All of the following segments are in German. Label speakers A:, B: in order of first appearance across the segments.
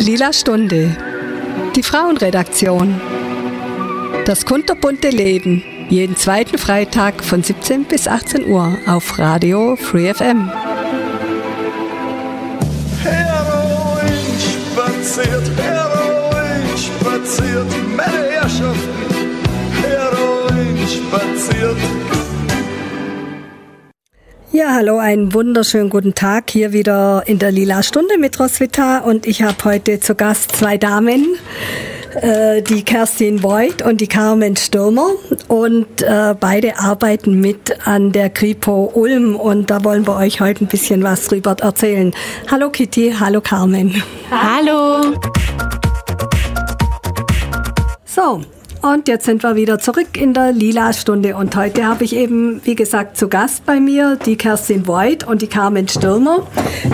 A: Lila Stunde. Die Frauenredaktion. Das kunterbunte Leben. Jeden zweiten Freitag von 17 bis 18 Uhr auf Radio Free FM.
B: Heroin spaziert, Heroin spaziert, meine Herrschaften, Heroin spaziert.
A: Ja, hallo, einen wunderschönen guten Tag hier wieder in der Lila Stunde mit Roswitha und ich habe heute zu Gast zwei Damen, äh, die Kerstin Voigt und die Carmen Stürmer und äh, beide arbeiten mit an der Kripo Ulm und da wollen wir euch heute ein bisschen was drüber erzählen. Hallo Kitty, hallo Carmen.
C: Hallo.
A: So, und jetzt sind wir wieder zurück in der Lila-Stunde. Und heute habe ich eben, wie gesagt, zu Gast bei mir die Kerstin Voigt und die Carmen Stürmer.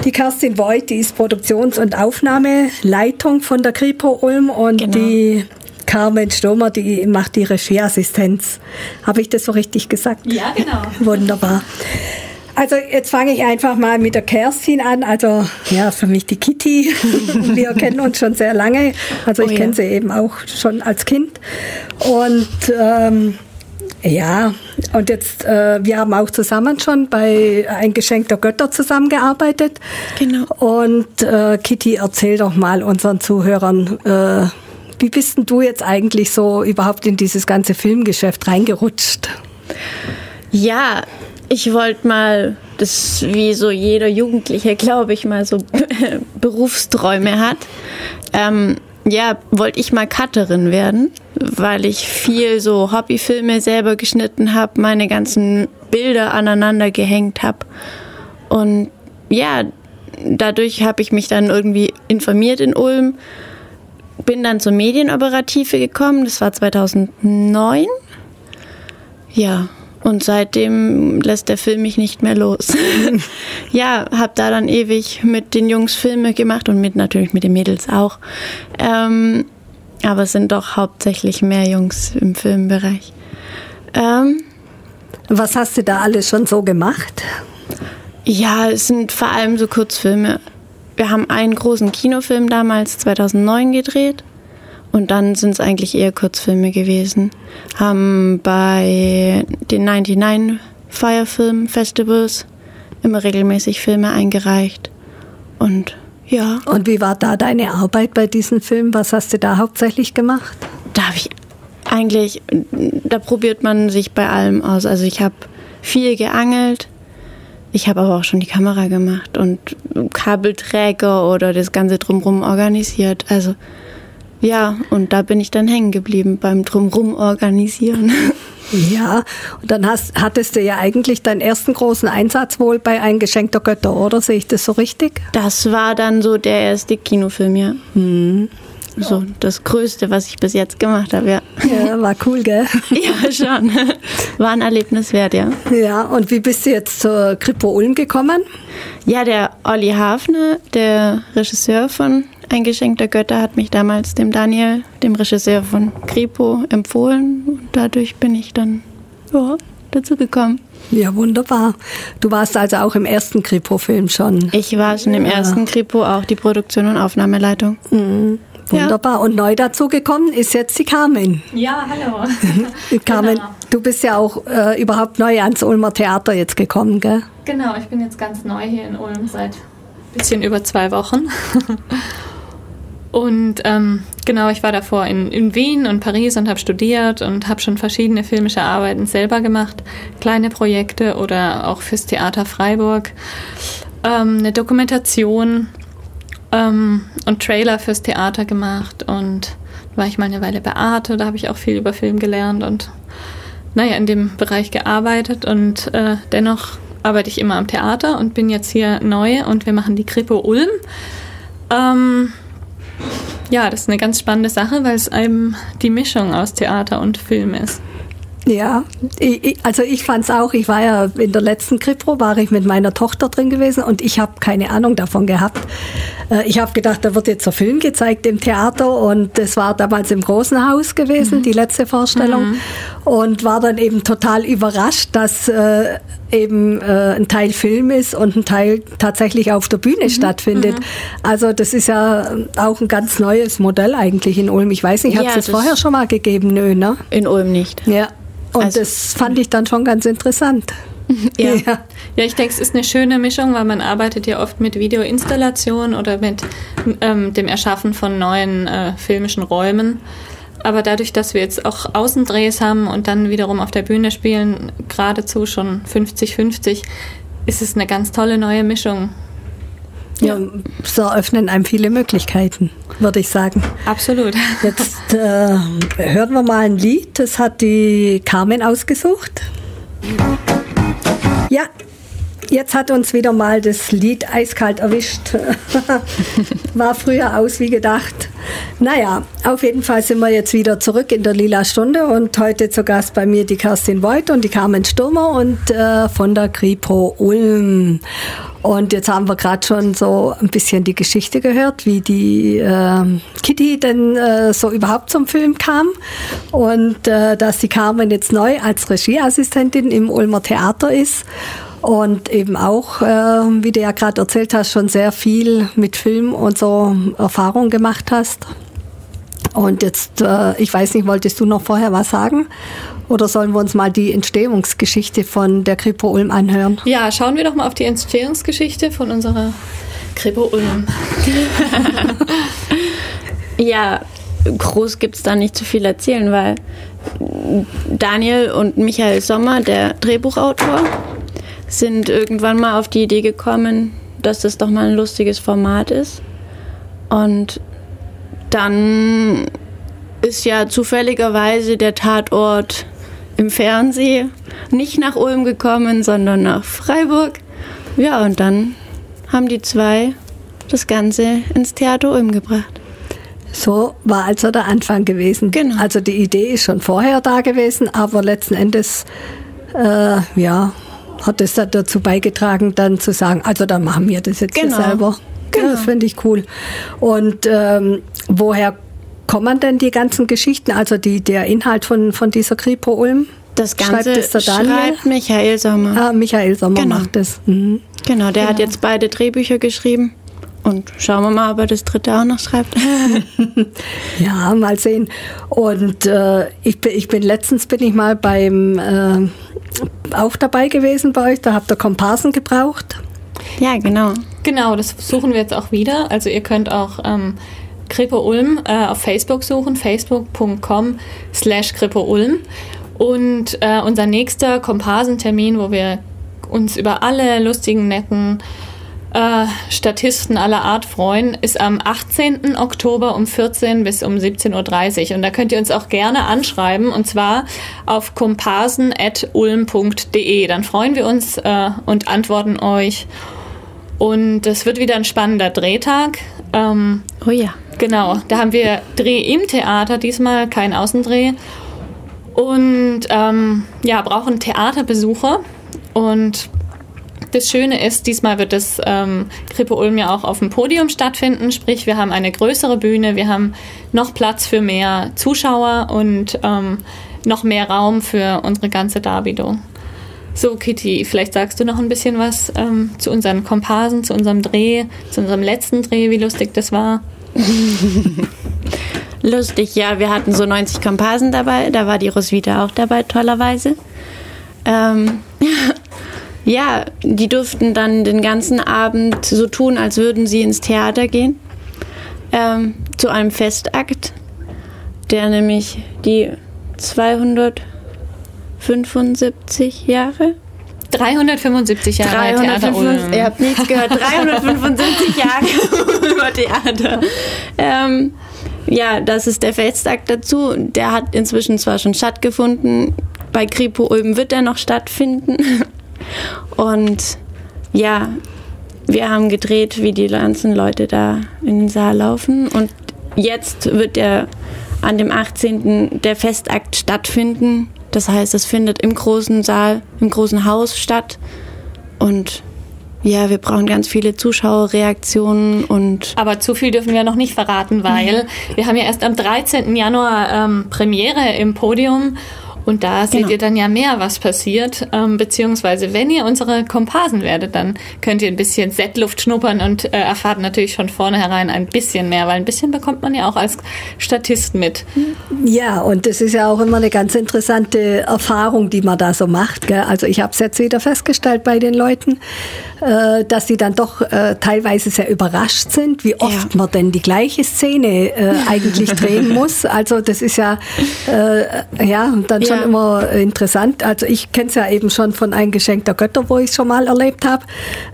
A: Die Kerstin Voigt, die ist Produktions- und Aufnahmeleitung von der Kripo Ulm und
C: Genau.
A: die Carmen Stürmer, die macht die Regieassistenz. Habe ich das so richtig gesagt?
C: Ja, genau.
A: Wunderbar. Also jetzt fange ich einfach mal mit der Kerstin an. Also ja, für mich die Kitty. Wir kennen uns schon sehr lange. Also ich
C: Oh ja.
A: kenne sie eben auch schon als Kind. Und ähm, ja, und jetzt, äh, wir haben auch zusammen schon bei Ein Geschenk der Götter zusammengearbeitet.
C: Genau.
A: Und äh, Kitty, erzähl doch mal unseren Zuhörern, äh, wie bist denn du jetzt eigentlich so überhaupt in dieses ganze Filmgeschäft reingerutscht?
C: Ja, ich wollte mal, das wie so jeder Jugendliche, glaube ich, mal so Berufsträume hat. Ähm, ja, wollte ich mal Cutterin werden, weil ich viel so Hobbyfilme selber geschnitten habe, meine ganzen Bilder aneinander gehängt habe. Und ja, dadurch habe ich mich dann irgendwie informiert in Ulm, bin dann zur Medienoperative gekommen, das war 2009. Ja, und seitdem lässt der Film mich nicht mehr los. ja, hab da dann ewig mit den Jungs Filme gemacht und mit natürlich mit den Mädels auch. Ähm, aber es sind doch hauptsächlich mehr Jungs im Filmbereich. Ähm,
A: Was hast du da alles schon so gemacht?
C: ja, es sind vor allem so Kurzfilme. Wir haben einen großen Kinofilm damals 2009 gedreht und dann sind es eigentlich eher Kurzfilme gewesen. Haben bei den 99 Fire Film Festivals immer regelmäßig Filme eingereicht und ja,
A: Und wie war da deine Arbeit bei diesem Film? Was hast du da hauptsächlich gemacht?
C: da habe ich eigentlich, da probiert man sich bei allem aus. Also ich habe viel geangelt, ich habe aber auch schon die Kamera gemacht und Kabelträger oder das Ganze drumrum organisiert. Also ja, und da bin ich dann hängen geblieben beim drumrum organisieren.
A: Ja, und dann hast, hattest du ja eigentlich deinen ersten großen Einsatz wohl bei Ein Geschenk der Götter, oder? Sehe ich das so richtig?
C: Das war dann so der erste Kinofilm, ja. So das Größte, was ich bis jetzt gemacht habe, ja.
A: Ja, war cool, gell?
C: Ja, schon. War ein Erlebnis wert, ja.
A: Ja, und wie bist du jetzt zur Kripo Ulm gekommen?
C: Ja, der Olli Hafner, der Regisseur von Ein Geschenk der Götter, hat mich damals dem Daniel, dem Regisseur von Kripo, empfohlen. Und dadurch bin ich dann ja, dazu gekommen.
A: Ja, wunderbar. Du warst also auch im ersten Kripo-Film schon.
C: Ich war schon im ersten Kripo auch die Produktion und Aufnahmeleitung.
A: Wunderbar. Und neu dazu gekommen ist jetzt die Carmen.
D: Ja, hallo.
A: Carmen,
D: Genau.
A: du bist ja auch äh, überhaupt neu ans Ulmer Theater jetzt gekommen, gell?
D: Genau, ich bin jetzt ganz neu hier in Ulm seit ein bisschen über zwei Wochen. Und ähm, genau, ich war davor in, in Wien und Paris und habe studiert und habe schon verschiedene filmische Arbeiten selber gemacht. Kleine Projekte oder auch fürs Theater Freiburg. Ähm, eine Dokumentation ähm, und Trailer fürs Theater gemacht. Und war ich mal eine Weile bei Arte, da habe ich auch viel über Film gelernt und naja, in dem Bereich gearbeitet und äh, dennoch arbeite ich immer am Theater und bin jetzt hier neu und wir machen die Kripo Ulm. Ähm, ja, das ist eine ganz spannende Sache, weil es eben die Mischung aus Theater und Film ist.
A: Ja, ich, also ich fand's auch, ich war ja in der letzten Kripo, war ich mit meiner Tochter drin gewesen und ich habe keine Ahnung davon gehabt. Äh, ich habe gedacht, da wird jetzt ein Film gezeigt im Theater und das war damals im Großen Haus gewesen, mhm. die letzte Vorstellung. Mhm. Und war dann eben total überrascht, dass äh, eben äh, ein Teil Film ist und ein Teil tatsächlich auf der Bühne mhm. stattfindet. Mhm. Also das ist ja auch ein ganz neues Modell eigentlich in Ulm. Ich weiß nicht, hat es das vorher schon mal gegeben? Nö, ne?
C: In Ulm nicht.
A: Ja. Und also, das fand ich dann schon ganz interessant.
D: Ja. ja. ja, ich denke, es ist eine schöne Mischung, weil man arbeitet ja oft mit Videoinstallation oder mit ähm, dem Erschaffen von neuen äh, filmischen Räumen. Aber dadurch, dass wir jetzt auch Außendrehs haben und dann wiederum auf der Bühne spielen, geradezu schon 50-50, ist es eine ganz tolle neue Mischung.
A: Ja, so eröffnen einem viele Möglichkeiten, würde ich sagen.
D: Absolut.
A: Jetzt äh, hören wir mal ein Lied, das hat die Carmen ausgesucht. Ja, jetzt hat uns wieder mal das Lied eiskalt erwischt. War früher aus wie gedacht. Naja, auf jeden Fall sind wir jetzt wieder zurück in der Lila Stunde und heute zu Gast bei mir die Kerstin Voigt und die Carmen Stürmer und äh, von der Kripo Ulm. Und jetzt haben wir gerade schon so ein bisschen die Geschichte gehört, wie die äh, Kitty denn äh, so überhaupt zum Film kam und äh, dass die Carmen jetzt neu als Regieassistentin im Ulmer Theater ist und eben auch, äh, wie du ja gerade erzählt hast, schon sehr viel mit Film und so Erfahrung gemacht hast. Und jetzt, äh, ich weiß nicht, wolltest du noch vorher was sagen? Oder sollen wir uns mal die Entstehungsgeschichte von der Kripo Ulm anhören?
D: Ja, schauen wir doch mal auf die Entstehungsgeschichte von unserer Kripo Ulm.
C: ja, groß gibt es da nicht zu viel erzählen, weil Daniel und Michael Sommer, der Drehbuchautor, sind irgendwann mal auf die Idee gekommen, dass das doch mal ein lustiges Format ist. Und dann ist ja zufälligerweise der Tatort im Fernsehen nicht nach Ulm gekommen, sondern nach Freiburg. Ja, und dann haben die zwei das Ganze ins Theater Ulm gebracht.
A: So war also der Anfang gewesen. Genau. Also die Idee ist schon vorher da gewesen, aber letzten Endes, äh, ja, hat es dazu beigetragen, dann zu sagen, also dann machen wir das jetzt genau. selber. Genau. Ja, das finde ich cool. Und ähm, woher kommen denn die ganzen Geschichten, also die, der Inhalt von, von dieser Kripo Ulm?
C: Das Ganze schreibt, das schreibt Michael Sommer.
A: Ah, Michael Sommer genau. macht das. Mhm.
C: Genau, der genau. hat jetzt beide Drehbücher geschrieben. Und schauen wir mal, ob er das dritte auch noch schreibt.
A: ja, mal sehen. Und äh, ich, bin, ich bin letztens bin ich mal beim äh, auch dabei gewesen bei euch. Da habt ihr Komparsen gebraucht.
C: Ja, genau.
D: Genau, das suchen wir jetzt auch wieder. Also ihr könnt auch ähm, Kripo Ulm äh, auf Facebook suchen, facebook.com slash Kripo Ulm. Und äh, unser nächster Komparsentermin, wo wir uns über alle lustigen, netten äh, Statisten aller Art freuen, ist am 18. Oktober um 14 bis um 17.30 Uhr. Und da könnt ihr uns auch gerne anschreiben und zwar auf komparsen.ulm.de. Dann freuen wir uns äh, und antworten euch. Und es wird wieder ein spannender Drehtag.
C: Ähm, oh ja.
D: Genau, da haben wir Dreh im Theater, diesmal kein Außendreh. Und ähm, ja, brauchen Theaterbesucher. Und das Schöne ist, diesmal wird das ähm, Krippe Ulm ja auch auf dem Podium stattfinden, sprich wir haben eine größere Bühne, wir haben noch Platz für mehr Zuschauer und ähm, noch mehr Raum für unsere ganze Darbietung. So, Kitty, vielleicht sagst du noch ein bisschen was ähm, zu unseren Komparsen, zu unserem Dreh, zu unserem letzten Dreh, wie lustig das war.
C: lustig, ja, wir hatten so 90 Komparsen dabei, da war die Roswitha auch dabei, tollerweise. Ähm, Ja, die durften dann den ganzen Abend so tun, als würden sie ins Theater gehen. Ähm, zu einem Festakt, der nämlich die 275 Jahre
D: 375 Jahre
C: 355, Ihr habt nichts gehört. 375 Jahre über Theater. Ähm, ja, das ist der Festakt dazu. Der hat inzwischen zwar schon stattgefunden. Bei Kripo Ulm wird er noch stattfinden. Und ja, wir haben gedreht, wie die ganzen Leute da in den Saal laufen. Und jetzt wird der an dem 18. der Festakt stattfinden. Das heißt, es findet im großen Saal, im großen Haus statt. Und ja, wir brauchen ganz viele Zuschauerreaktionen und.
D: Aber zu viel dürfen wir noch nicht verraten, weil wir haben ja erst am 13. Januar ähm, Premiere im Podium und da seht
C: Genau.
D: ihr dann ja mehr, was passiert. Ähm, beziehungsweise, wenn ihr unsere Komparsen werdet, dann könnt ihr ein bisschen Setluft schnuppern und äh, erfahrt natürlich schon vornherein ein bisschen mehr, weil ein bisschen bekommt man ja auch als Statist mit.
A: Ja, und das ist ja auch immer eine ganz interessante Erfahrung, die man da so macht. Gell? Also ich habe es jetzt wieder festgestellt bei den Leuten, äh, dass sie dann doch äh, teilweise sehr überrascht sind, wie oft
C: Ja.
A: man denn die gleiche Szene äh, eigentlich drehen muss. Also das ist ja, äh, ja dann schon
C: Ja.
A: immer interessant. Also ich kenne es ja eben schon von Ein Geschenk der Götter, wo ich schon mal erlebt habe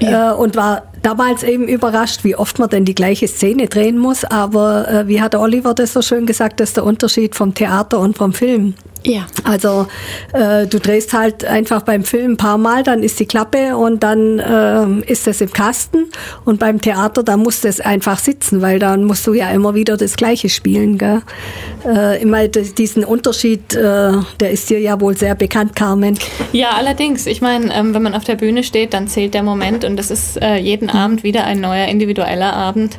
A: äh, und war damals eben überrascht, wie oft man denn die gleiche Szene drehen muss. Aber äh, wie hat der Oliver das so schön gesagt, das ist der Unterschied vom Theater und vom Film.
C: Ja.
A: Also äh, du drehst halt einfach beim Film ein paar Mal, dann ist die Klappe und dann ähm, ist es im Kasten. Und beim Theater, da muss das einfach sitzen, weil dann musst du ja immer wieder das Gleiche spielen. Gell? Äh, immer diesen Unterschied, äh, der ist dir ja wohl sehr bekannt, Carmen.
D: Ja, allerdings. Ich meine, ähm, wenn man auf der Bühne steht, dann zählt der Moment und das ist äh, jeden Abend wieder ein neuer individueller Abend,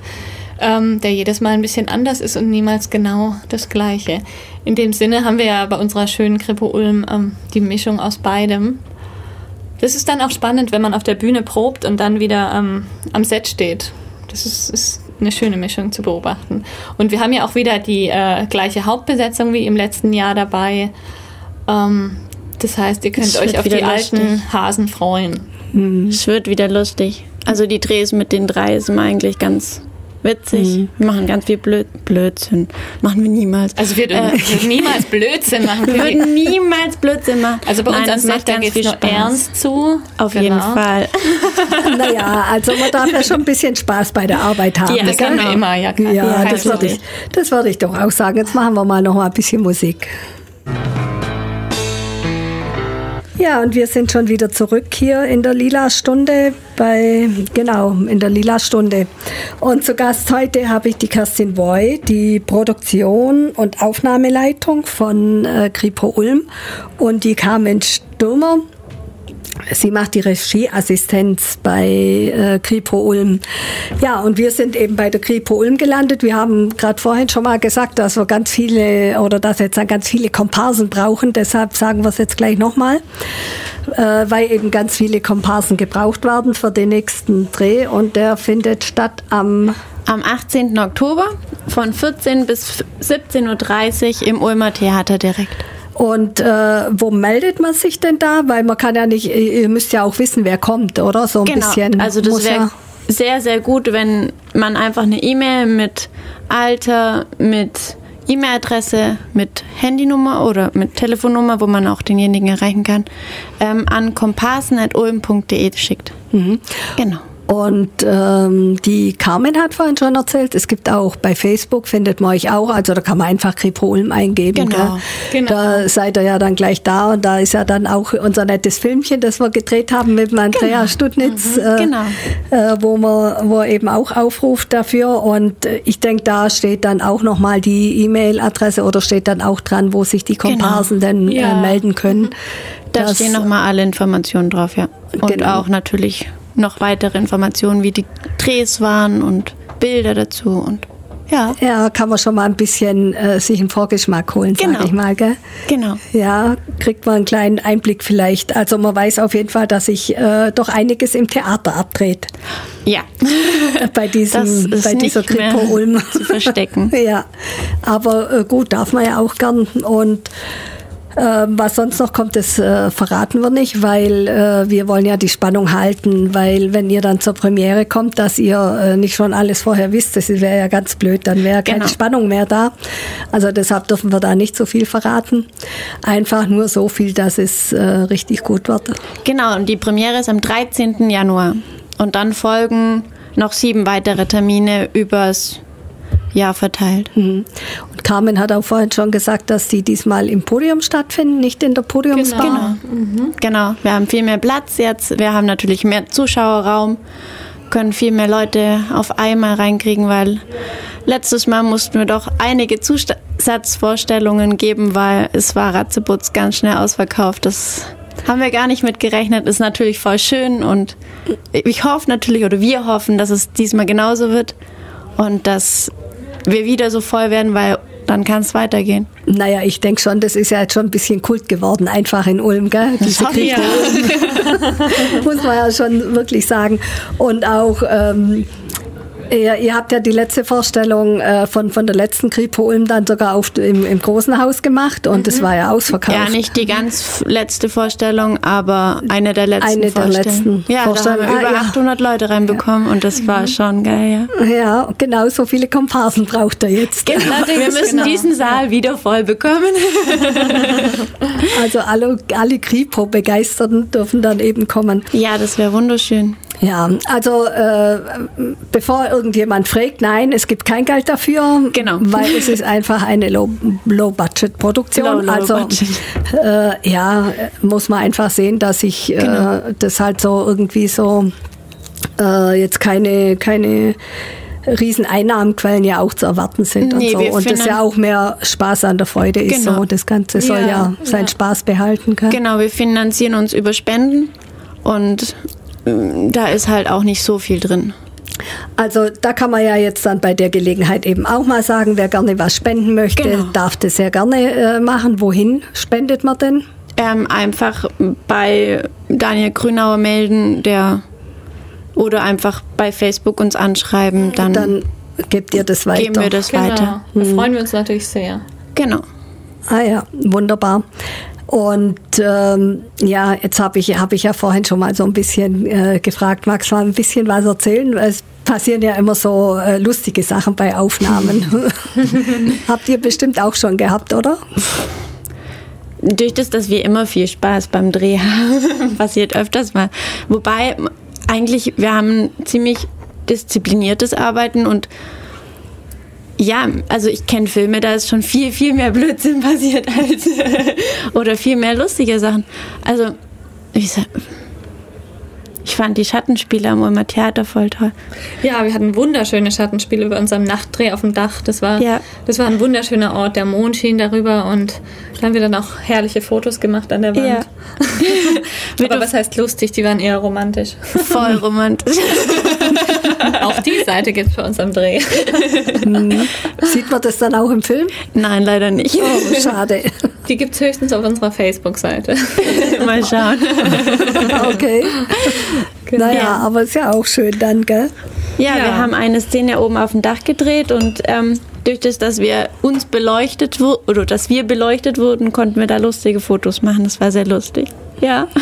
D: ähm, der jedes Mal ein bisschen anders ist und niemals genau das Gleiche. In dem Sinne haben wir ja bei unserer schönen Kripo Ulm ähm, die Mischung aus beidem. Das ist dann auch spannend, wenn man auf der Bühne probt und dann wieder ähm, am Set steht. Das ist, ist eine schöne Mischung zu beobachten. Und wir haben ja auch wieder die äh, gleiche Hauptbesetzung wie im letzten Jahr dabei. Ähm, das heißt, ihr könnt
C: Es
D: euch auf die alten
C: lustig.
D: Hasen freuen.
C: Es wird wieder lustig. Also die Drehs mit den drei sind eigentlich ganz witzig. Wir machen ganz viel Blöd Blödsinn. Machen wir niemals.
D: Also wir würden, würden niemals Blödsinn machen.
C: wir würden niemals Blödsinn machen.
D: also bei uns
C: Nein,
D: am
C: macht
D: da
C: ganz
D: geht
C: viel
D: es nur
C: Spaß.
D: ernst zu.
C: Auf
D: Genau.
C: jeden Fall.
A: Naja, also man darf ja schon ein bisschen Spaß bei der Arbeit haben.
C: Ja,
D: Das haben wir immer, ja. klar.
A: Ja,
D: Kein
A: das würde ich, das würde ich doch auch sagen. Jetzt machen wir mal noch mal ein bisschen Musik. Ja, und wir sind schon wieder zurück hier in der Lila-Stunde bei, genau, in der Lila-Stunde. Und zu Gast heute habe ich die Kerstin Woy, die Produktion und Aufnahmeleitung von äh, Kripo Ulm und die Carmen Stürmer. Sie macht die Regieassistenz bei äh, Kripo Ulm. Ja, und wir sind eben bei der Kripo Ulm gelandet. Wir haben gerade vorhin schon mal gesagt, dass wir ganz viele oder dass jetzt ganz viele Komparsen brauchen. Deshalb sagen wir es jetzt gleich nochmal, äh, weil eben ganz viele Komparsen gebraucht werden für den nächsten Dreh. Und der findet statt am
C: Am 18. Oktober von 14 bis 17.30 Uhr im Ulmer Theater direkt.
A: Und äh, wo meldet man sich denn da? Weil man kann ja nicht, ihr müsst ja auch wissen, wer kommt, oder? So ein
C: Genau.
A: bisschen.
C: also das wäre sehr, sehr gut, wenn man einfach eine E-Mail mit Alter, mit E-Mail-Adresse, mit Handynummer oder mit Telefonnummer, wo man auch denjenigen erreichen kann, ähm, an komparsen.ulm.de schickt.
A: Mhm.
C: Genau.
A: Und ähm, die Carmen hat vorhin schon erzählt, es gibt auch bei Facebook, findet man euch auch, also da kann man einfach Kripo Ulm eingeben.
C: Genau.
A: Gell?
D: Genau.
A: Da seid ihr ja dann gleich da und da ist ja dann auch unser nettes Filmchen, das wir gedreht haben mit Andrea Studnitz, äh,
C: Genau.
A: äh, wo man wo er eben auch aufruft dafür. Und äh, ich denke, da steht dann auch nochmal die E-Mail-Adresse oder steht dann auch dran, wo sich die Komparsen denn äh,
D: Ja.
A: melden können.
C: Da
A: Das-
C: stehen nochmal alle Informationen drauf, ja. Und
A: Genau.
C: auch natürlich noch weitere Informationen, wie die Drehs waren und Bilder dazu und ja,
A: Ja, kann man schon mal ein bisschen äh, sich einen Vorgeschmack holen,
C: Genau.
A: sag ich mal. Gell?
C: genau.
A: Ja, kriegt man einen kleinen Einblick vielleicht. Also man weiß auf jeden Fall, dass sich äh, doch einiges im Theater abdreht.
C: Ja,
A: Bei, diesem, bei dieser Kripo Ulm.
C: zu verstecken.
A: ja, aber äh, gut, darf man ja auch gern. Und was sonst noch kommt, das äh, verraten wir nicht, weil äh, wir wollen ja die Spannung halten, weil wenn ihr dann zur Premiere kommt, dass ihr äh, nicht schon alles vorher wisst, das wäre ja ganz blöd, dann wäre keine
C: Genau.
A: Spannung mehr da. Also deshalb dürfen wir da nicht so viel verraten. Einfach nur so viel, dass es richtig gut wird.
C: Genau, und die Premiere ist am 13. Januar. Und dann folgen noch sieben weitere Termine übers Jahr verteilt.
A: Mhm. Und Carmen hat auch vorhin schon gesagt, dass die diesmal im Podium stattfinden, nicht in der Podiumsbar.
C: Genau, wir haben viel mehr Platz jetzt. Wir haben natürlich mehr Zuschauerraum, können viel mehr Leute auf einmal reinkriegen, weil letztes Mal mussten wir doch einige Zusatzvorstellungen geben, weil es war Ratzeputz ganz schnell ausverkauft. Das Haben wir gar nicht mit gerechnet. Ist natürlich voll schön und ich hoffe natürlich, oder wir hoffen, dass es diesmal genauso wird und dass wir wieder so voll werden, weil dann kann es weitergehen.
A: Naja, ich denke schon, das ist ja jetzt schon ein bisschen Kult geworden, einfach in Ulm, gell? Diese
C: ich
A: Kripo Muss man ja schon wirklich sagen. Und auch, ähm, ihr, ihr habt ja die letzte Vorstellung äh, von, von der letzten Kripo Ulm dann sogar auf, im, im großen Haus gemacht und das war ja ausverkauft.
C: Ja, nicht die ganz letzte Vorstellung, aber eine der letzten
A: Eine der
C: Vorstellungen.
A: letzten
C: ja, da haben
A: Vorstellungen.
C: wir
A: Ah,
C: über
A: ja.
C: 800 Leute reinbekommen und das war schon geil, ja.
A: Ja, genau so viele Komparsen braucht er jetzt.
C: wir müssen
D: genau.
C: diesen Saal wieder voll bekommen.
A: Also alle, alle Kripo-Begeisterten dürfen dann eben kommen.
C: Ja, das wäre wunderschön.
A: Ja, also äh, bevor irgendjemand fragt, nein, es gibt kein Geld dafür,
C: Genau.
A: weil es ist einfach eine Low- Low-Budget-Produktion.
C: Low, low
A: also
C: budget.
A: Äh, ja, muss man einfach sehen, dass ich
C: Genau.
A: äh, das halt so irgendwie so äh, jetzt keine keine riesen Einnahmenquellen ja auch zu erwarten sind
C: Nee,
A: und so. Und das ja auch mehr Spaß an der Freude ist
C: Genau.
A: so. Das Ganze soll
D: Ja,
A: ja seinen
D: ja.
A: Spaß behalten können.
C: Genau, wir finanzieren uns über Spenden und da ist halt auch nicht so viel drin.
A: Also da kann man ja jetzt dann bei der Gelegenheit eben auch mal sagen, wer gerne was spenden möchte,
C: Genau.
A: darf das sehr gerne äh, machen. Wohin spendet man denn?
C: Ähm, einfach bei Daniel Grünauer melden, der oder einfach bei Facebook uns anschreiben, dann,
A: Dann gebt ihr das weiter.
C: geben wir das
D: Genau.
C: weiter.
D: Da freuen wir uns natürlich sehr.
C: Genau.
A: Ah ja, wunderbar. Und ähm, ja, jetzt habe ich, hab ich ja vorhin schon mal so ein bisschen äh, gefragt, magst du mal ein bisschen was erzählen? Es passieren ja immer so äh, lustige Sachen bei Aufnahmen. Habt ihr bestimmt auch schon gehabt, oder?
C: Durch das, dass wir immer viel Spaß beim Dreh haben, passiert öfters mal. Wobei, eigentlich, wir haben ziemlich diszipliniertes Arbeiten und ja, also ich kenne Filme, da ist schon viel, viel mehr Blödsinn passiert als oder viel mehr lustige Sachen. Also, ich, sag, ich fand die Schattenspiele am Ulmer Theater voll toll.
D: Ja, wir hatten wunderschöne Schattenspiele bei unserem Nachtdreh auf dem Dach. Das war,
C: Ja.
D: das war ein wunderschöner Ort. Der Mond schien darüber und da haben wir dann auch herrliche Fotos gemacht an der Wand.
C: Ja.
D: Aber was heißt lustig? Die waren eher romantisch.
C: Voll romantisch.
D: auch die Seite gibt es bei uns am Dreh.
A: Sieht man das dann auch im Film?
C: Nein, leider nicht.
A: Oh, schade.
D: Die gibt es höchstens auf unserer Facebook-Seite.
C: Mal schauen.
A: Okay. Naja,
C: Ja.
A: aber ist ja auch schön dann, gell?
C: Ja,
D: Ja.
C: wir haben eine Szene oben auf dem Dach gedreht und ähm, durch das, dass wir uns beleuchtet wurden oder dass wir beleuchtet wurden, konnten wir da lustige Fotos machen. Das war sehr lustig. Ja.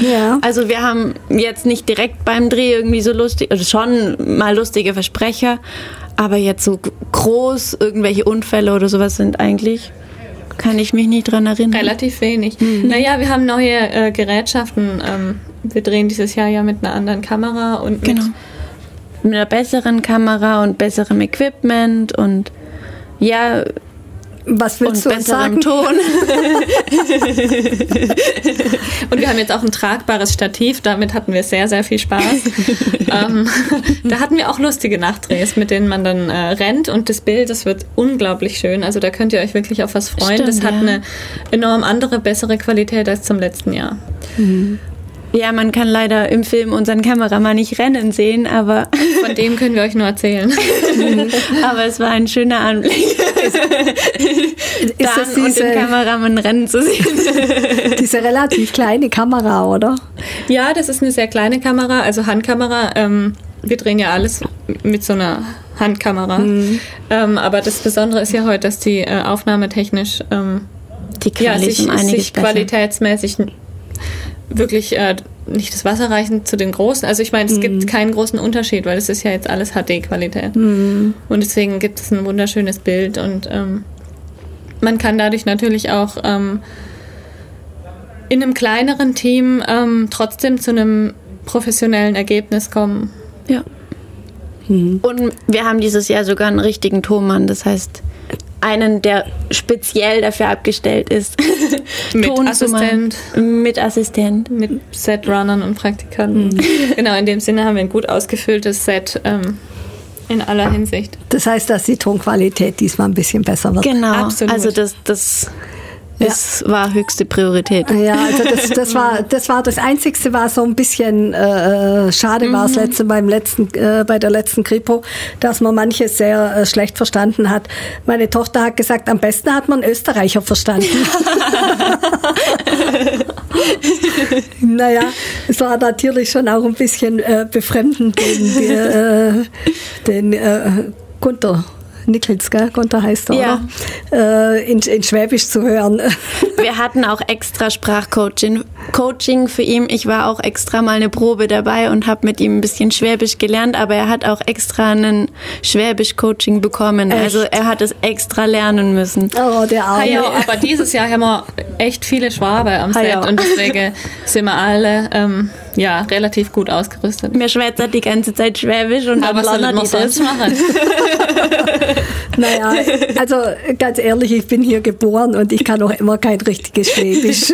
A: Ja.
C: Also wir haben jetzt nicht direkt beim Dreh irgendwie so lustig, also schon mal lustige Versprecher, aber jetzt so groß irgendwelche Unfälle oder sowas sind eigentlich, kann ich mich nicht dran erinnern.
D: Relativ wenig. Naja, wir haben neue äh, Gerätschaften. Ähm, wir drehen dieses Jahr ja mit einer anderen Kamera und
C: Genau. Mit einer besseren Kamera und besserem Equipment und ja,
A: Was
C: und
A: willst du uns
C: besserem
A: sagen?
C: Ton.
D: Und wir haben jetzt auch ein tragbares Stativ, damit hatten wir sehr, sehr viel Spaß. ähm, da hatten wir auch lustige Nachtdrehs, mit denen man dann äh, rennt und das Bild, das wird unglaublich schön. Also da könnt ihr euch wirklich auf was freuen.
C: Stimmt,
D: das hat
C: ja.
D: eine enorm andere, bessere Qualität als zum letzten Jahr.
C: Ja, man kann leider im Film unseren Kameramann nicht rennen sehen, aber,
D: Von dem können wir euch nur erzählen.
C: aber es war ein schöner Anblick,
A: Ist
C: Dan
A: das
C: und
A: diese,
C: den Kameramann rennen zu sehen.
A: diese relativ kleine Kamera, oder?
D: ja, das ist eine sehr kleine Kamera, also Handkamera. Ähm, wir drehen ja alles mit so einer Handkamera. Ähm, aber das Besondere ist ja heute, dass die äh, aufnahmetechnisch ähm,
C: Die
D: ja, sich, sich qualitätsmäßig wirklich äh, nicht das Wasser reichen zu den großen. Also ich meine, es
C: Mhm.
D: gibt keinen großen Unterschied, weil es ist ja jetzt alles HD-Qualität. Und deswegen gibt es ein wunderschönes Bild und ähm, man kann dadurch natürlich auch ähm, in einem kleineren Team ähm, trotzdem zu einem professionellen Ergebnis kommen.
C: Ja. Und wir haben dieses Jahr sogar einen richtigen Tonmann, das heißt einen, der speziell dafür abgestellt ist.
D: Mit
C: Ton
D: Assistent.
C: Mit Assistent.
D: Mit Setrunnern und Praktikanten. Genau, in dem Sinne haben wir ein gut ausgefülltes Set ähm, in aller Hinsicht.
A: Das heißt, dass die Tonqualität diesmal ein bisschen besser wird.
C: Genau.
D: Absolut.
C: Also das, das Das war höchste Priorität.
A: Ja, also das, das war das war das einzigste war so ein bisschen äh, schade war es letzte beim letzten äh, bei der letzten Kripo, dass man manches sehr äh, schlecht verstanden hat. Meine Tochter hat gesagt, am besten hat man Österreicher verstanden. naja, es war natürlich schon auch ein bisschen äh, befremdend, den, äh, den äh, Gunther Nickels, gell? Gunther heißt er,
C: Ja.
A: oder? Äh, in, in Schwäbisch zu hören.
C: Wir hatten auch extra Sprachcoaching Coaching für ihn. Ich war auch extra mal eine Probe dabei und habe mit ihm ein bisschen Schwäbisch gelernt, aber er hat auch extra einen Schwäbisch-Coaching bekommen. Also er hat es extra lernen müssen.
A: Oh, der Arme.
D: Ja, aber dieses Jahr haben wir echt viele Schwabe am Set
C: ja.
D: und deswegen sind wir alle ähm, ja, relativ gut ausgerüstet.
C: Mir schwätzt die ganze Zeit Schwäbisch und
D: Aber
C: dann
D: was soll
C: lernen das.
D: sonst machen?
A: Naja, also ganz ehrlich, ich bin hier geboren und ich kann auch immer kein richtiges Schwäbisch.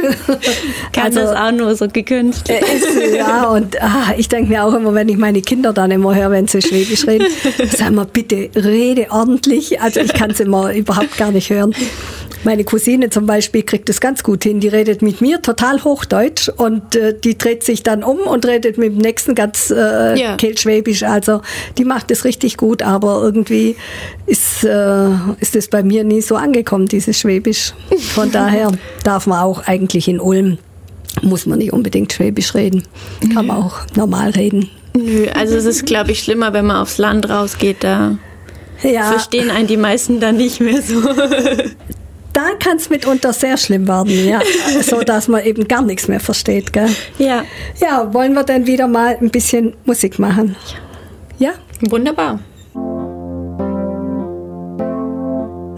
C: Kann
A: also,
C: das auch nur so gekünstelt.
A: äh, ist, ja, und ah, ich denke mir auch immer, wenn ich meine Kinder dann immer höre, wenn sie Schwäbisch reden, sag mal bitte, rede ordentlich. Also ich kann es immer überhaupt gar nicht hören. Meine Cousine zum Beispiel kriegt es ganz gut hin. Die redet mit mir total Hochdeutsch und äh, die dreht sich dann um und redet mit dem nächsten ganz äh,
C: Ja.
A: Kehlschwäbisch. Also die macht es richtig gut, aber irgendwie ist, äh, ist es bei mir nie so angekommen, dieses Schwäbisch. Von daher darf man auch eigentlich in Ulm, muss man nicht unbedingt Schwäbisch reden. Kann man auch normal reden.
C: Nö, also es ist, glaube ich, schlimmer, wenn man aufs Land rausgeht. Da
A: Ja,
C: verstehen einen die meisten dann nicht mehr so.
A: da kann es mitunter sehr schlimm werden, ja. so dass man eben gar nichts mehr versteht. Gell?
C: ja.
A: Ja, wollen wir dann wieder mal ein bisschen Musik machen? Ja?
D: Wunderbar.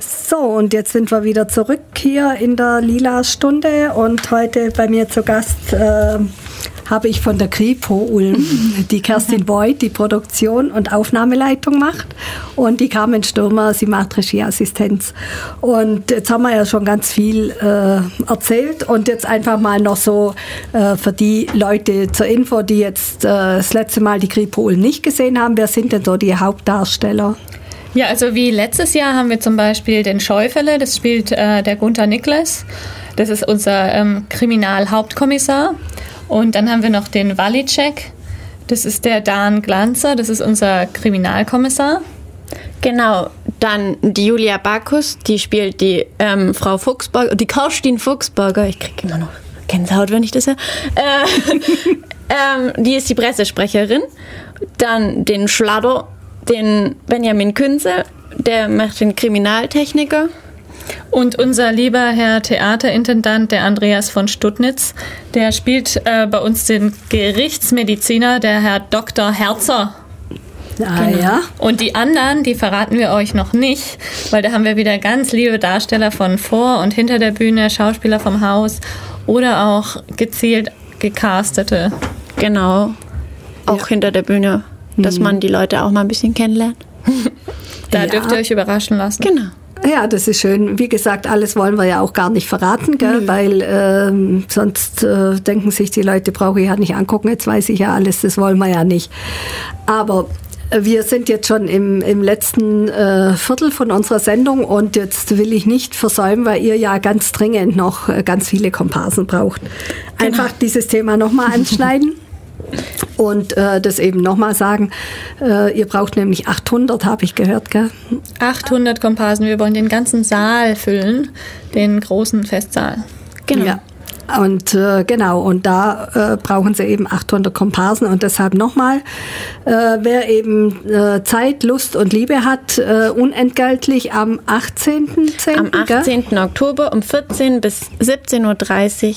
A: So, und jetzt sind wir wieder zurück hier in der Lila Stunde und heute bei mir zu Gast äh, habe ich von der Kripo Ulm die Kerstin Voigt, die Produktion und Aufnahmeleitung macht und die Carmen Stürmer, sie macht Regieassistenz. Und jetzt haben wir ja schon ganz viel äh, erzählt und jetzt einfach mal noch so äh, für die Leute zur Info, die jetzt äh, das letzte Mal die Kripo Ulm nicht gesehen haben, wer sind denn so die Hauptdarsteller?
D: Ja, also wie letztes Jahr haben wir zum Beispiel den Schäufele, das spielt äh, der Gunther Niklas. Das ist unser ähm, Kriminalhauptkommissar. Und dann haben wir noch den Walicek, das ist der Dan Glanzer, das ist unser Kriminalkommissar.
C: Genau, dann die Julia Bacchus, die spielt die ähm, Frau Fuchsberger, die Kerstin Fuchsberger, ich kriege immer noch Gänsehaut, wenn ich das höre. Äh, ähm, die ist die Pressesprecherin. Dann den Schladder, den Benjamin Künze, der macht den Kriminaltechniker.
D: Und unser lieber Herr Theaterintendant, der Andreas von Studnitz, der spielt äh, bei uns den Gerichtsmediziner, der Herr Dr. Herzer.
A: Ah, ja.
D: Und die anderen, die verraten wir euch noch nicht, weil da haben wir wieder ganz liebe Darsteller von vor und hinter der Bühne, Schauspieler vom Haus oder auch gezielt gecastete.
C: Genau, auch hinter der Bühne, dass man die Leute auch mal ein bisschen kennenlernt.
D: Da
A: Ja.
D: dürft ihr euch überraschen lassen.
C: Genau.
A: Ja, das ist schön. Wie gesagt, alles wollen wir ja auch gar nicht verraten, gell? weil ähm, sonst äh, denken sich die Leute, brauche ich ja nicht angucken, jetzt weiß ich ja alles, das wollen wir ja nicht. Aber äh, wir sind jetzt schon im, im letzten äh, Viertel von unserer Sendung und jetzt will ich nicht versäumen, weil ihr ja ganz dringend noch äh, ganz viele Komparsen braucht. Einfach dieses Thema nochmal anschneiden. Und äh, das eben nochmal sagen, äh, ihr braucht nämlich 800, habe ich gehört, gell?
D: 800 Komparsen, wir wollen den ganzen Saal füllen, den großen Festsaal.
C: Genau.
A: Ja. Und äh, genau, und da äh, brauchen sie eben 800 Komparsen und deshalb nochmal, äh, wer eben äh, Zeit, Lust und Liebe hat, äh, unentgeltlich am 18.10.
C: Am
A: gell?
C: 18. Oktober um 14 bis 17.30 Uhr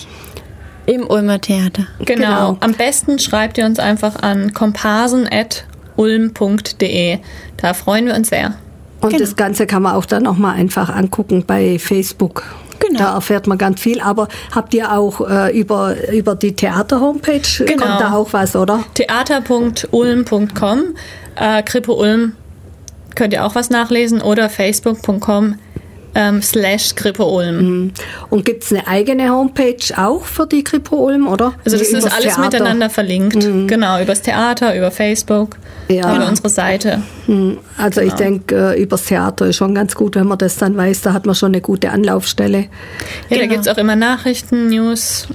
C: im Ulmer Theater.
D: Genau.
A: Genau.
D: Am besten schreibt ihr uns einfach an komparsen.ulm.de. Da freuen wir uns sehr.
A: Und
C: Genau.
A: das Ganze kann man auch dann nochmal einfach angucken bei Facebook.
C: Genau.
A: Da erfährt man ganz viel. Aber habt ihr auch äh, über, über die Theater-Homepage,
D: Genau.
A: kommt da auch was, oder?
D: theater.ulm.com, äh, Kripo Ulm könnt ihr auch was nachlesen oder facebook.com ähm, slash Kripo Ulm.
A: Und gibt's eine eigene Homepage auch für die Kripo Ulm, oder?
D: Also das
A: Nee,
D: ist alles
A: Theater.
D: miteinander verlinkt. Genau, übers Theater, über Facebook,
A: Ja.
D: über unsere Seite.
A: Hm, Also ich denke, äh, übers Theater ist schon ganz gut, wenn man das dann weiß. Da hat man schon eine gute Anlaufstelle.
D: Ja, da
C: Genau.
D: gibt's auch immer Nachrichten, News,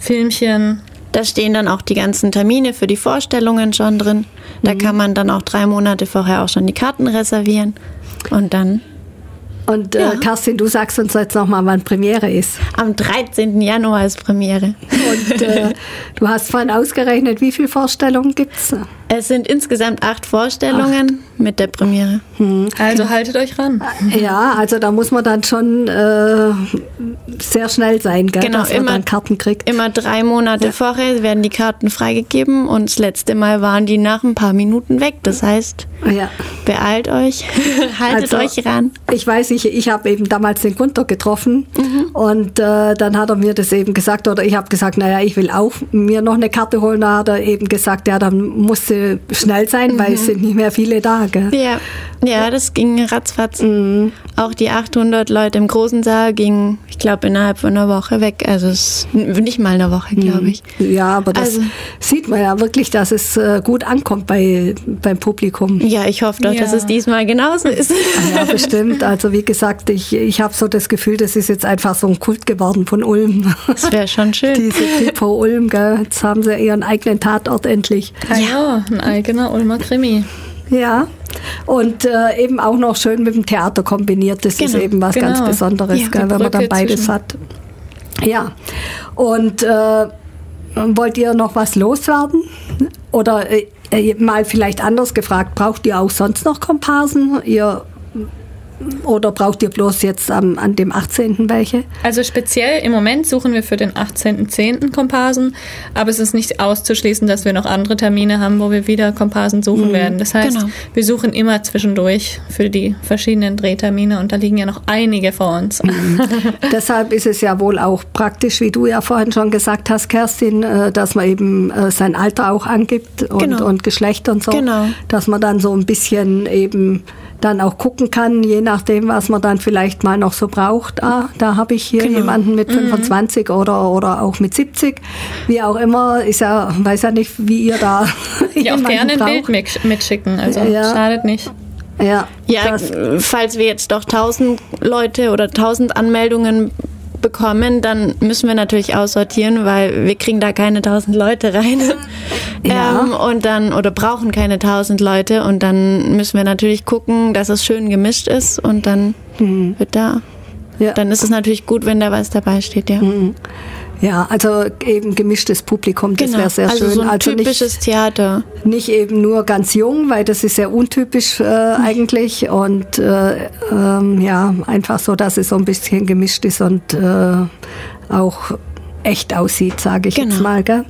D: Filmchen.
C: Da stehen dann auch die ganzen Termine für die Vorstellungen schon drin. Da kann man dann auch drei Monate vorher auch schon die Karten reservieren. Und dann
A: Und äh,
C: Ja.
A: Kerstin, du sagst uns jetzt nochmal, wann Premiere ist.
C: am 13. Januar ist Premiere.
A: Und äh, du hast vorhin ausgerechnet, wie viele Vorstellungen gibt's?
C: Es sind insgesamt acht Vorstellungen mit der Premiere.
D: Also haltet euch ran.
A: Ja, also da muss man dann schon äh, sehr schnell sein, gell,
C: Genau,
A: dass man
C: immer-
A: dann Karten kriegt.
C: Immer drei Monate vorher werden die Karten freigegeben und das letzte Mal waren die nach ein paar Minuten weg. Das heißt,
A: Ja.
C: beeilt euch, haltet
A: Also,
C: euch ran.
A: Ich weiß, ich, ich habe eben damals den Gunther getroffen und äh, dann hat er mir das eben gesagt oder ich habe gesagt, naja, ich will auch mir noch eine Karte holen. Da hat er eben gesagt, ja, dann musst du schnell sein, weil es sind nicht mehr viele da. Gell?
C: Ja, ja, das ging ratzfatz.
A: Mhm.
C: Auch die 800 Leute im großen Saal gingen, ich glaube, innerhalb von einer Woche weg. Also es ist nicht mal eine Woche, glaube ich.
A: Ja, aber das
C: Also-
A: sieht man ja wirklich, dass es äh, gut ankommt bei, beim Publikum.
C: Ja, ich hoffe doch, dass
D: Ja.
C: es diesmal genauso ist.
A: Ja, bestimmt. Also wie gesagt, ich, ich habe so das Gefühl, das ist jetzt einfach so ein Kult geworden von Ulm.
C: Das wäre schon schön.
A: Diese Kripo Ulm, gell? jetzt haben sie ihren eigenen Tatort endlich.
D: Ja, ein eigener Ulmer Krimi.
A: Ja. Und äh, eben auch noch schön mit dem Theater kombiniert. Das ist
C: Genau,
A: eben was
D: genau.
A: ganz Besonderes,
C: Ja,
A: gell, wenn man dann beides
D: zwischen-
A: hat. Ja. Und äh, wollt ihr noch was loswerden? Oder äh, äh, mal vielleicht anders gefragt, braucht ihr auch sonst noch Komparsen? Ihr oder braucht ihr bloß jetzt am, an dem 18. welche?
D: Also speziell im Moment suchen wir für den 18.10. Komparsen, aber es ist nicht auszuschließen, dass wir noch andere Termine haben, wo wir wieder Komparsen suchen werden. Das heißt,
C: genau.
D: wir suchen immer zwischendurch für die verschiedenen Drehtermine und da liegen ja noch einige vor uns.
A: Deshalb ist es ja wohl auch praktisch, wie du ja vorhin schon gesagt hast, Kerstin, äh, dass man eben äh, sein Alter auch angibt und,
C: Genau.
A: und Geschlecht und so.
C: Genau.
A: Dass man dann so ein bisschen eben dann auch gucken kann, je nachdem, was man dann vielleicht mal noch so braucht. Ah, da habe ich hier
C: Genau.
A: jemanden mit
C: Mhm.
A: 25 oder, oder auch mit 70. Wie auch immer, ist ja, weiß ja nicht, wie ihr da
D: ja, auch gerne ein
A: braucht.
D: Bild mit- mitschicken, also
A: Ja.
D: schadet nicht.
A: Ja,
C: Ja, falls wir jetzt doch 1000 Leute oder 1000 Anmeldungen bekommen, dann müssen wir natürlich aussortieren, weil wir kriegen da keine 1000 Leute rein.
A: Ja.
C: Ähm, und dann, oder brauchen keine 1000 Leute und dann müssen wir natürlich gucken, dass es schön gemischt ist und dann wird da.
A: ja.
C: Dann ist es natürlich gut, wenn da was dabei steht, ja.
A: Ja, also eben gemischtes Publikum, das wäre sehr
C: also
A: schön.
C: so ein
A: also nicht,
C: typisches Theater.
A: nicht eben nur ganz jung, weil das ist sehr untypisch äh, eigentlich und äh, ähm, ja, einfach so, dass es so ein bisschen gemischt ist und äh, auch echt aussieht, sage ich jetzt
C: Genau.
A: mal. Gell?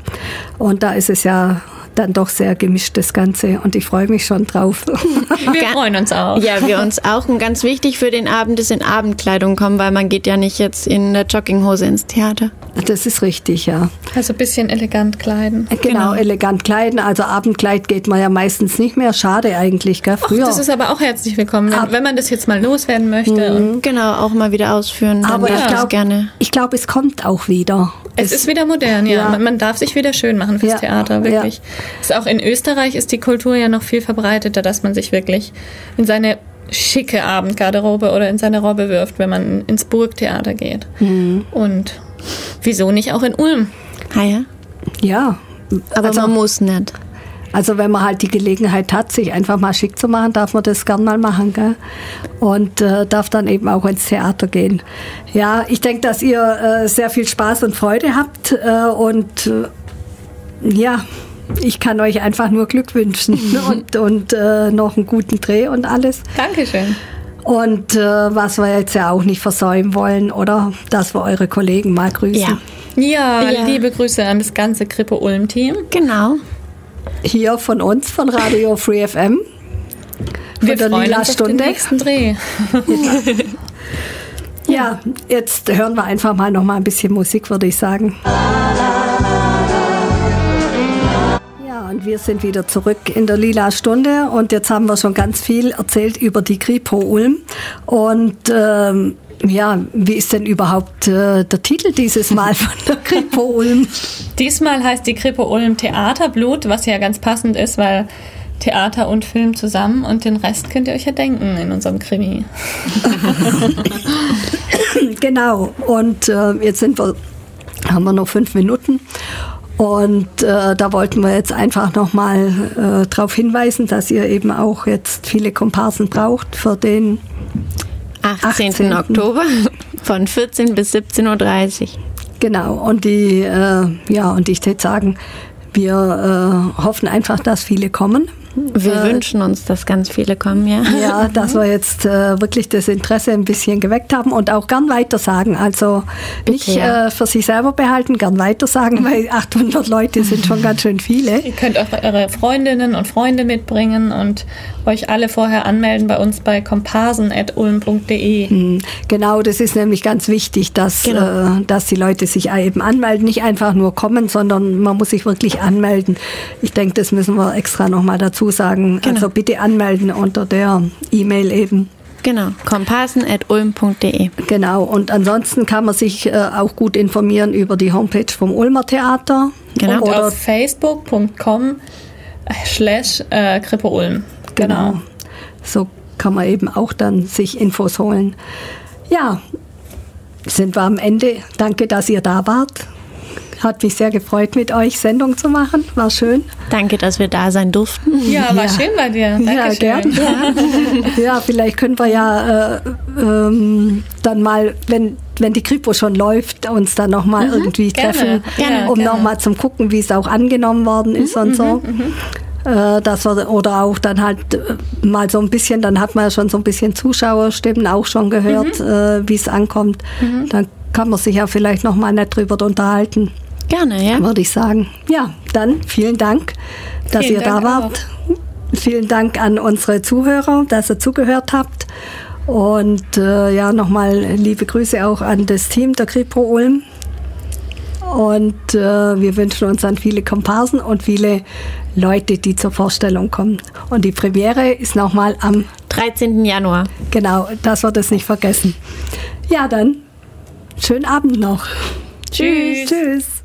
A: Und da ist es ja dann doch sehr gemischt, das Ganze und ich freue mich schon drauf.
D: Wir freuen uns auch.
C: Ja, wir uns auch. Und ganz wichtig für den Abend ist in Abendkleidung kommen, weil man geht ja nicht jetzt in der Jogginghose ins Theater.
A: das ist richtig, ja.
D: Also ein bisschen elegant kleiden.
A: Genau,
C: Genau.
A: elegant kleiden, also Abendkleid geht man ja meistens nicht mehr, schade eigentlich, gell? Früher.
D: das ist aber auch herzlich willkommen, wenn, wenn man das jetzt mal loswerden möchte. Und
C: Genau, auch mal wieder ausführen. Dann
A: Aber
C: darf
A: ich glaube,
C: gerne.
A: ich glaub, es kommt auch wieder.
D: Es ist wieder modern, ja.
A: Ja.
D: Man, man darf sich wieder schön machen fürs
A: Ja,
D: Theater, wirklich. Ist auch in Österreich ist die Kultur ja noch viel verbreiteter, dass man sich wirklich in seine schicke Abendgarderobe oder in seine Robbe wirft, wenn man ins Burgtheater geht.
A: Mhm.
D: Und wieso nicht auch in Ulm?
C: Ah, ja.
A: Ja.
C: Aber
A: also,
C: man muss nicht.
A: Also wenn man halt die Gelegenheit hat, sich einfach mal schick zu machen, darf man das gern mal machen. Gell? Und äh, darf dann eben auch ins Theater gehen. Ja, ich denke, dass ihr äh, sehr viel Spaß und Freude habt. Äh, und äh, ja, ich kann euch einfach nur Glück wünschen und, und äh, noch einen guten Dreh und alles.
D: Dankeschön.
A: Und äh, was wir jetzt ja auch nicht versäumen wollen, oder? Dass wir eure Kollegen mal grüßen.
C: Ja.
D: Ja,
C: Ja.
D: liebe Grüße an das ganze Krippe Ulm-Team.
C: Genau.
A: Hier von uns, von Radio Free FM. Von
D: Wir
A: der
D: freuen
A: Lila
D: uns auf den
A: Stunde.
D: nächsten Dreh.
A: Ja, jetzt hören wir einfach mal noch mal ein bisschen Musik, würde ich sagen. Ja, und wir sind wieder zurück in der Lila Stunde und jetzt haben wir schon ganz viel erzählt über die Kripo Ulm und ähm, ja, wie ist denn überhaupt äh, der Titel dieses Mal von der Kripo Ulm?
D: Diesmal heißt die Kripo Ulm Theaterblut, was ja ganz passend ist, weil Theater und Film zusammen und den Rest könnt ihr euch ja denken in unserem Krimi.
A: genau, und äh, jetzt sind wir, haben wir noch fünf Minuten. Und äh, da wollten wir jetzt einfach nochmal äh, darauf hinweisen, dass ihr eben auch jetzt viele Komparsen braucht für den
C: 18. 18. Oktober von 14 bis 17.30 Uhr.
A: Genau, und die, äh, ja, und ich würde sagen, wir äh, hoffen einfach, dass viele kommen.
C: Wir äh, wünschen uns, dass ganz viele kommen, ja.
A: Ja, dass wir jetzt äh, wirklich das Interesse ein bisschen geweckt haben und auch gern weitersagen. Also nicht ja. äh, für sich selber behalten, gern weitersagen, weil 800 Leute sind schon ganz schön viele.
D: Ihr könnt auch eure Freundinnen und Freunde mitbringen und euch alle vorher anmelden bei uns bei komparsen.ulm.de.
A: Mhm. Genau, das ist nämlich ganz wichtig, dass, genau. äh, dass die Leute sich eben anmelden. Nicht einfach nur kommen, sondern man muss sich wirklich anmelden. Ich denke, das müssen wir extra nochmal dazu sagen. Genau. Also bitte anmelden unter der E-Mail eben.
C: Genau, komparsen.ulm.de.
A: Genau, und ansonsten kann man sich äh, auch gut informieren über die Homepage vom Ulmer Theater.
D: Genau. Und auf facebook.com slash äh, Krippe Ulm.
A: Genau. genau. So kann man eben auch dann sich Infos holen. Ja, sind wir am Ende. Danke, dass ihr da wart. Hat mich sehr gefreut, mit euch Sendung zu machen. War schön.
C: Danke, dass wir da sein durften.
D: Ja, war ja. schön bei dir. Dankeschön.
A: Ja, gern. Ja. ja, vielleicht können wir ja äh, ähm, dann mal, wenn, wenn die Kripo schon läuft, uns dann nochmal mhm, irgendwie gerne. treffen, gerne, um nochmal zum gucken, wie es auch angenommen worden ist mhm, und so. Mhm, mhm äh, dass wir, oder auch dann halt äh, mal so ein bisschen, dann hat man ja schon so ein bisschen Zuschauerstimmen auch schon gehört, mhm. äh, wie es ankommt. Mhm. Dann kann man sich ja vielleicht noch mal nett drüber unterhalten.
C: Gerne, ja.
A: Würde ich sagen. Ja, dann vielen Dank, dass vielen ihr Dank da wart. Auch. Vielen Dank an unsere Zuhörer, dass ihr zugehört habt. Und äh, ja, nochmal liebe Grüße auch an das Team der Kripo Ulm. Und äh, wir wünschen uns dann viele Komparsen und viele Leute, die zur Vorstellung kommen. Und die Premiere ist nochmal am
C: 13. Januar.
A: Genau, das wird es nicht vergessen. Ja, dann schönen Abend noch.
C: Tschüss. Tschüss.